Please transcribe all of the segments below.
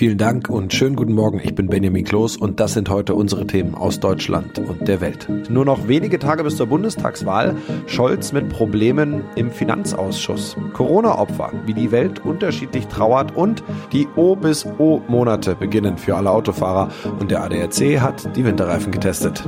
Vielen Dank und schönen guten Morgen. Ich bin Benjamin Kloß und das sind heute unsere Themen aus Deutschland und der Welt. Nur noch wenige Tage bis zur Bundestagswahl. Scholz mit Problemen im Finanzausschuss. Corona-Opfer, wie die Welt unterschiedlich trauert und die O bis O-Monate beginnen für alle Autofahrer. Und der ADAC hat die Winterreifen getestet.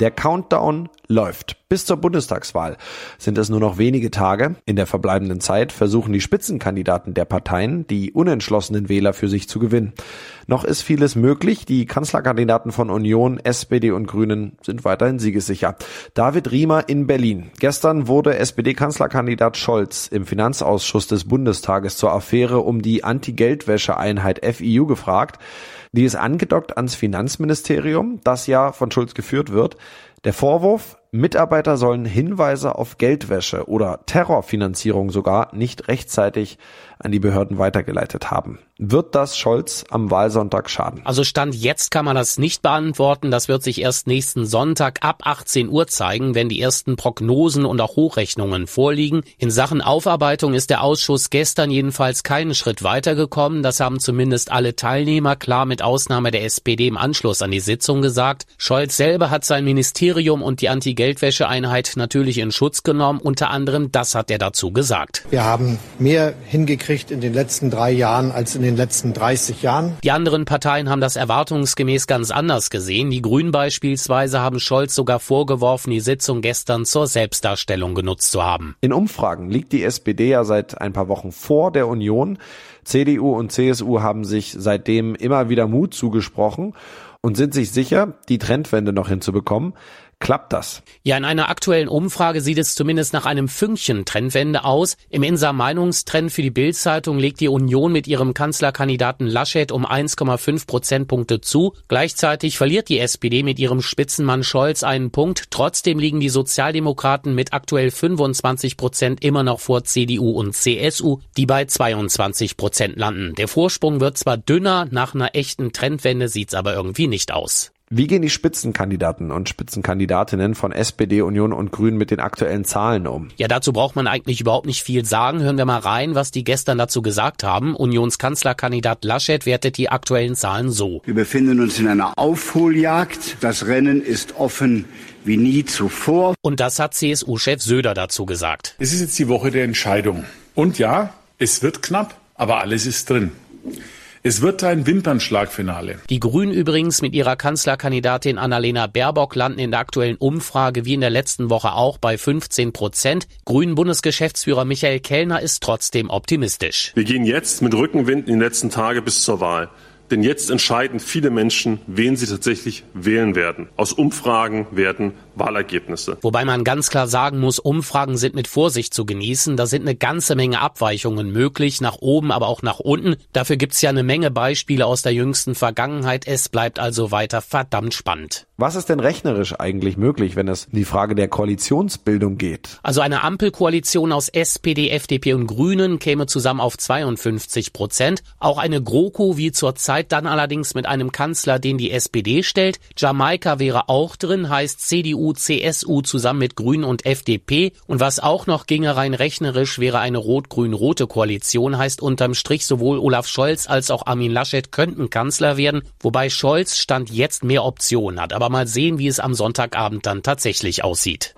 Der Countdown läuft. Bis zur Bundestagswahl sind es nur noch wenige Tage. In der verbleibenden Zeit versuchen die Spitzenkandidaten der Parteien, die unentschlossenen Wähler für sich zu gewinnen. Noch ist vieles möglich. Die Kanzlerkandidaten von Union, SPD und Grünen sind weiterhin siegessicher. David Riemer in Berlin. Gestern wurde SPD-Kanzlerkandidat Scholz im Finanzausschuss des Bundestages zur Affäre um die Anti-Geldwäsche-Einheit FIU gefragt. Die ist angedockt ans Finanzministerium, das ja von Schulz geführt wird. Der Vorwurf, Mitarbeiter sollen Hinweise auf Geldwäsche oder Terrorfinanzierung sogar nicht rechtzeitig an die Behörden weitergeleitet haben. Wird das Scholz am Wahlsonntag schaden? Also Stand jetzt kann man das nicht beantworten. Das wird sich erst nächsten Sonntag ab 18 Uhr zeigen, wenn die ersten Prognosen und auch Hochrechnungen vorliegen. In Sachen Aufarbeitung ist der Ausschuss gestern jedenfalls keinen Schritt weitergekommen. Das haben zumindest alle Teilnehmer klar mit Ausnahme der SPD im Anschluss an die Sitzung gesagt. Scholz selber hat sein Ministerium und die Anti-Geldwäsche-Einheit natürlich in Schutz genommen. Unter anderem das hat er dazu gesagt. Wir haben mehr hingekriegt in den letzten drei Jahren als in den letzten 30 Jahren. Die anderen Parteien haben das erwartungsgemäß ganz anders gesehen. Die Grünen beispielsweise haben Scholz sogar vorgeworfen, die Sitzung gestern zur Selbstdarstellung genutzt zu haben. In Umfragen liegt die SPD ja seit ein paar Wochen vor der Union. CDU und CSU haben sich seitdem immer wieder Mut zugesprochen und sind sich sicher, die Trendwende noch hinzubekommen. Klappt das? Ja, in einer aktuellen Umfrage sieht es zumindest nach einem Fünkchen Trendwende aus. Im Insa Meinungstrend für die Bild-Zeitung legt die Union mit ihrem Kanzlerkandidaten Laschet um 1,5 Prozentpunkte zu. Gleichzeitig verliert die SPD mit ihrem Spitzenmann Scholz einen Punkt. Trotzdem liegen die Sozialdemokraten mit aktuell 25 Prozent immer noch vor CDU und CSU, die bei 22 Prozent landen. Der Vorsprung wird zwar dünner, nach einer echten Trendwende sieht's aber irgendwie nicht aus. Wie gehen die Spitzenkandidaten und Spitzenkandidatinnen von SPD, Union und Grünen mit den aktuellen Zahlen um? Ja, dazu braucht man eigentlich überhaupt nicht viel sagen. Hören wir mal rein, was die gestern dazu gesagt haben. Unionskanzlerkandidat Laschet wertet die aktuellen Zahlen so. Wir befinden uns in einer Aufholjagd. Das Rennen ist offen wie nie zuvor. Und das hat CSU-Chef Söder dazu gesagt. Es ist jetzt die Woche der Entscheidung. Und ja, es wird knapp, aber alles ist drin. Es wird ein Wimpernschlagfinale. Die Grünen übrigens mit ihrer Kanzlerkandidatin Annalena Baerbock landen in der aktuellen Umfrage wie in der letzten Woche auch bei 15 Prozent. Grünen Bundesgeschäftsführer Michael Kellner ist trotzdem optimistisch. Wir gehen jetzt mit Rückenwind in die letzten Tage bis zur Wahl. Denn jetzt entscheiden viele Menschen, wen sie tatsächlich wählen werden. Aus Umfragen werden Wahlergebnisse. Wobei man ganz klar sagen muss, Umfragen sind mit Vorsicht zu genießen. Da sind eine ganze Menge Abweichungen möglich, nach oben, aber auch nach unten. Dafür gibt's ja eine Menge Beispiele aus der jüngsten Vergangenheit. Es bleibt also weiter verdammt spannend. Was ist denn rechnerisch eigentlich möglich, wenn es in die Frage der Koalitionsbildung geht? Also eine Ampelkoalition aus SPD, FDP und Grünen käme zusammen auf 52 Prozent. Auch eine GroKo wie zurzeit dann allerdings mit einem Kanzler, den die SPD stellt. Jamaika wäre auch drin, heißt CDU, CSU zusammen mit Grünen und FDP. Und was auch noch ginge rein rechnerisch, wäre eine rot-grün-rote Koalition, heißt unterm Strich sowohl Olaf Scholz als auch Armin Laschet könnten Kanzler werden, wobei Scholz Stand jetzt mehr Optionen hat. Aber mal sehen, wie es am Sonntagabend dann tatsächlich aussieht.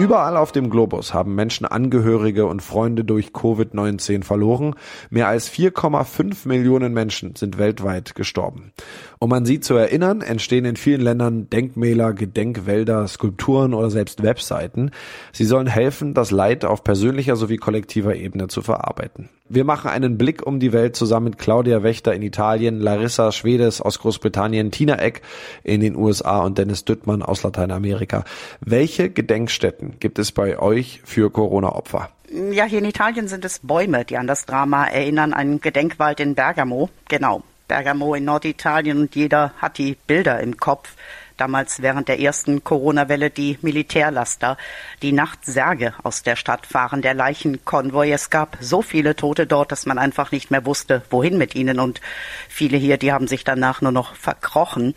Überall auf dem Globus haben Menschen Angehörige und Freunde durch Covid-19 verloren. Mehr als 4,5 Millionen Menschen sind weltweit gestorben. Um an sie zu erinnern, entstehen in vielen Ländern Denkmäler, Gedenkwälder, Skulpturen oder selbst Webseiten. Sie sollen helfen, das Leid auf persönlicher sowie kollektiver Ebene zu verarbeiten. Wir machen einen Blick um die Welt zusammen mit Claudia Wächter in Italien, Larissa Schwedes aus Großbritannien, Tina Eck in den USA und Dennis Düttmann aus Lateinamerika. Welche Gedenkstätten gibt es bei euch für Corona-Opfer? Ja, hier in Italien sind es Bäume, die an das Drama erinnern. Ein Gedenkwald in Bergamo, genau. Bergamo in Norditalien und jeder hat die Bilder im Kopf. Damals während der ersten Corona-Welle die Militärlaster, die nachts Särge aus der Stadt fahren, der Leichenkonvoi. Es gab so viele Tote dort, dass man einfach nicht mehr wusste, wohin mit ihnen. Und viele hier, die haben sich danach nur noch verkrochen.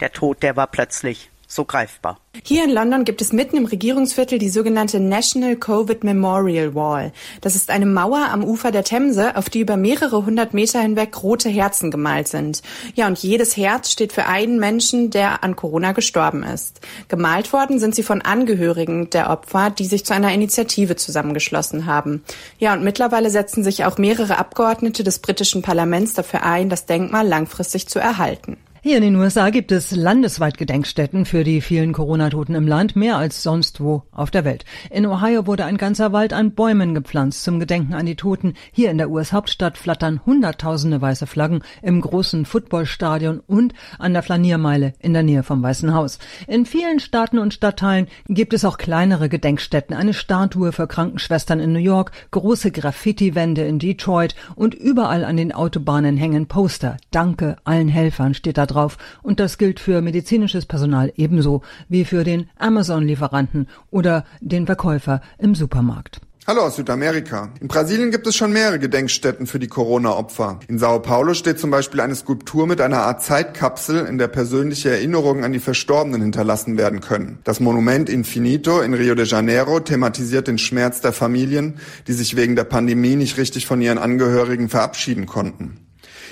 Der Tod, der war plötzlich so greifbar. Hier in London gibt es mitten im Regierungsviertel die sogenannte National Covid Memorial Wall. Das ist eine Mauer am Ufer der Themse, auf die über mehrere hundert Meter hinweg rote Herzen gemalt sind. Ja, und jedes Herz steht für einen Menschen, der an Corona gestorben ist. Gemalt worden sind sie von Angehörigen der Opfer, die sich zu einer Initiative zusammengeschlossen haben. Ja, und mittlerweile setzen sich auch mehrere Abgeordnete des britischen Parlaments dafür ein, das Denkmal langfristig zu erhalten. Hier in den USA gibt es landesweit Gedenkstätten für die vielen Corona-Toten im Land, mehr als sonst wo auf der Welt. In Ohio wurde ein ganzer Wald an Bäumen gepflanzt zum Gedenken an die Toten. Hier in der US-Hauptstadt flattern Hunderttausende weiße Flaggen im großen Footballstadion und an der Flaniermeile in der Nähe vom Weißen Haus. In vielen Staaten und Stadtteilen gibt es auch kleinere Gedenkstätten, eine Statue für Krankenschwestern in New York, große Graffiti-Wände in Detroit und überall an den Autobahnen hängen Poster. Danke allen Helfern steht da drauf drauf und das gilt für medizinisches Personal ebenso wie für den Amazon-Lieferanten oder den Verkäufer im Supermarkt. Hallo aus Südamerika. In Brasilien gibt es schon mehrere Gedenkstätten für die Corona-Opfer. In Sao Paulo steht zum Beispiel eine Skulptur mit einer Art Zeitkapsel, in der persönliche Erinnerungen an die Verstorbenen hinterlassen werden können. Das Monument Infinito in Rio de Janeiro thematisiert den Schmerz der Familien, die sich wegen der Pandemie nicht richtig von ihren Angehörigen verabschieden konnten.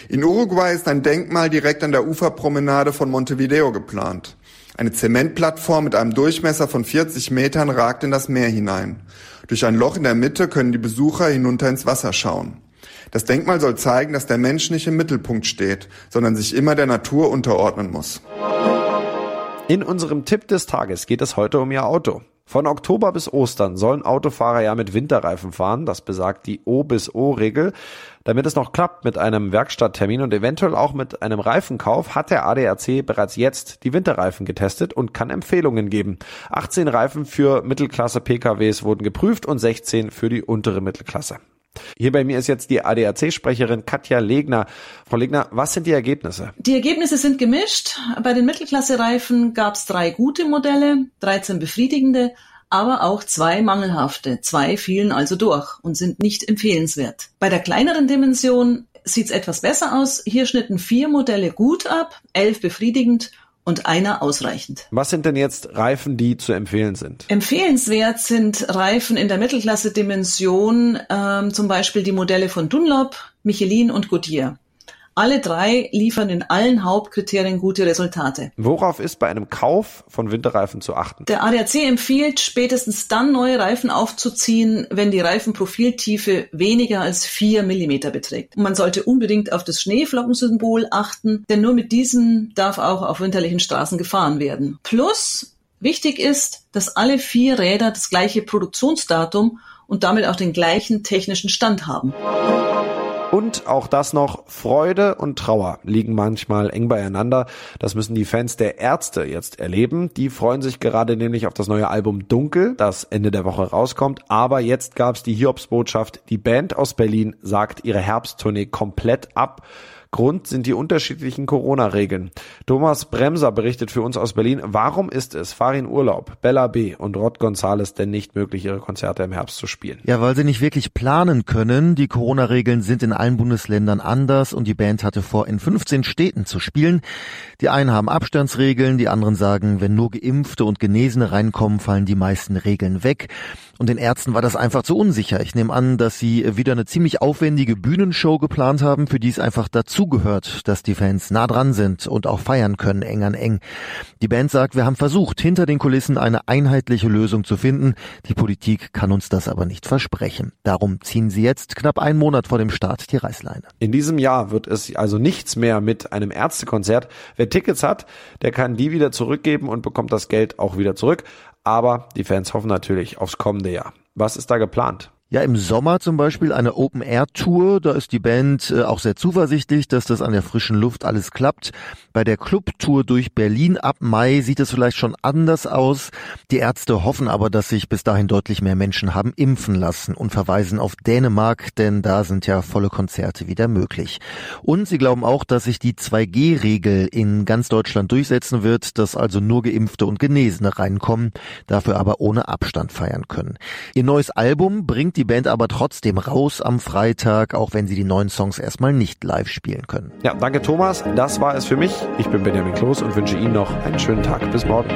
In Uruguay ist ein Denkmal direkt an der Uferpromenade von Montevideo geplant. Eine Zementplattform mit einem Durchmesser von 40 Metern ragt in das Meer hinein. Durch ein Loch in der Mitte können die Besucher hinunter ins Wasser schauen. Das Denkmal soll zeigen, dass der Mensch nicht im Mittelpunkt steht, sondern sich immer der Natur unterordnen muss. In unserem Tipp des Tages geht es heute um Ihr Auto. Von Oktober bis Ostern sollen Autofahrer ja mit Winterreifen fahren, das besagt die O bis O-Regel. Damit es noch klappt mit einem Werkstatttermin und eventuell auch mit einem Reifenkauf, hat der ADAC bereits jetzt die Winterreifen getestet und kann Empfehlungen geben. 18 Reifen für Mittelklasse PKWs wurden geprüft und 16 für die untere Mittelklasse. Hier bei mir ist jetzt die ADAC-Sprecherin Katja Legner. Frau Legner, was sind die Ergebnisse? Die Ergebnisse sind gemischt. Bei den Mittelklasse-Reifen gab es drei gute Modelle, 13 befriedigende, aber auch zwei mangelhafte. Zwei fielen also durch und sind nicht empfehlenswert. Bei der kleineren Dimension sieht es etwas besser aus. Hier schnitten vier Modelle gut ab, elf befriedigend und einer ausreichend. Was sind denn jetzt Reifen, die zu empfehlen sind? Empfehlenswert sind Reifen in der Mittelklasse-Dimension, ähm, zum Beispiel die Modelle von Dunlop, Michelin und Goodyear. Alle drei liefern in allen Hauptkriterien gute Resultate. Worauf ist bei einem Kauf von Winterreifen zu achten? Der ADAC empfiehlt, spätestens dann neue Reifen aufzuziehen, wenn die Reifenprofiltiefe weniger als vier Millimeter beträgt. Und man sollte unbedingt auf das Schneeflockensymbol achten, denn nur mit diesem darf auch auf winterlichen Straßen gefahren werden. Plus, wichtig ist, dass alle vier Räder das gleiche Produktionsdatum und damit auch den gleichen technischen Stand haben. Und auch das noch, Freude und Trauer liegen manchmal eng beieinander. Das müssen die Fans der Ärzte jetzt erleben. Die freuen sich gerade nämlich auf das neue Album Dunkel, das Ende der Woche rauskommt. Aber jetzt gab's die Hiobsbotschaft. Die Band aus Berlin sagt ihre Herbsttournee komplett ab. Grund sind die unterschiedlichen Corona-Regeln. Thomas Bremser berichtet für uns aus Berlin, warum ist es Farin Urlaub, Bella B. und Rod Gonzales denn nicht möglich, ihre Konzerte im Herbst zu spielen? Ja, weil sie nicht wirklich planen können. Die Corona-Regeln sind in allen Bundesländern anders und die Band hatte vor, in 15 Städten zu spielen. Die einen haben Abstandsregeln, die anderen sagen, wenn nur Geimpfte und Genesene reinkommen, fallen die meisten Regeln weg. Und den Ärzten war das einfach zu unsicher. Ich nehme an, dass sie wieder eine ziemlich aufwendige Bühnenshow geplant haben, für die es einfach dazugehört, dass die Fans nah dran sind und auch feiern können, eng an eng. Die Band sagt, wir haben versucht, hinter den Kulissen eine einheitliche Lösung zu finden. Die Politik kann uns das aber nicht versprechen. Darum ziehen sie jetzt knapp einen Monat vor dem Start die Reißleine. In diesem Jahr wird es also nichts mehr mit einem Ärztekonzert. Wer Tickets hat, der kann die wieder zurückgeben und bekommt das Geld auch wieder zurück. Aber die Fans hoffen natürlich aufs kommende Jahr. Was ist da geplant? Ja, im Sommer zum Beispiel eine Open-Air-Tour. Da ist die Band äh, auch sehr zuversichtlich, dass das an der frischen Luft alles klappt. Bei der Club-Tour durch Berlin ab Mai sieht es vielleicht schon anders aus. Die Ärzte hoffen aber, dass sich bis dahin deutlich mehr Menschen haben impfen lassen und verweisen auf Dänemark, denn da sind ja volle Konzerte wieder möglich. Und sie glauben auch, dass sich die 2G-Regel in ganz Deutschland durchsetzen wird, dass also nur Geimpfte und Genesene reinkommen, dafür aber ohne Abstand feiern können. Ihr neues Album bringt die die Band aber trotzdem raus am Freitag, auch wenn sie die neuen Songs erstmal nicht live spielen können. Ja, danke Thomas. Das war es für mich. Ich bin Benjamin Kloß und wünsche Ihnen noch einen schönen Tag. Bis morgen.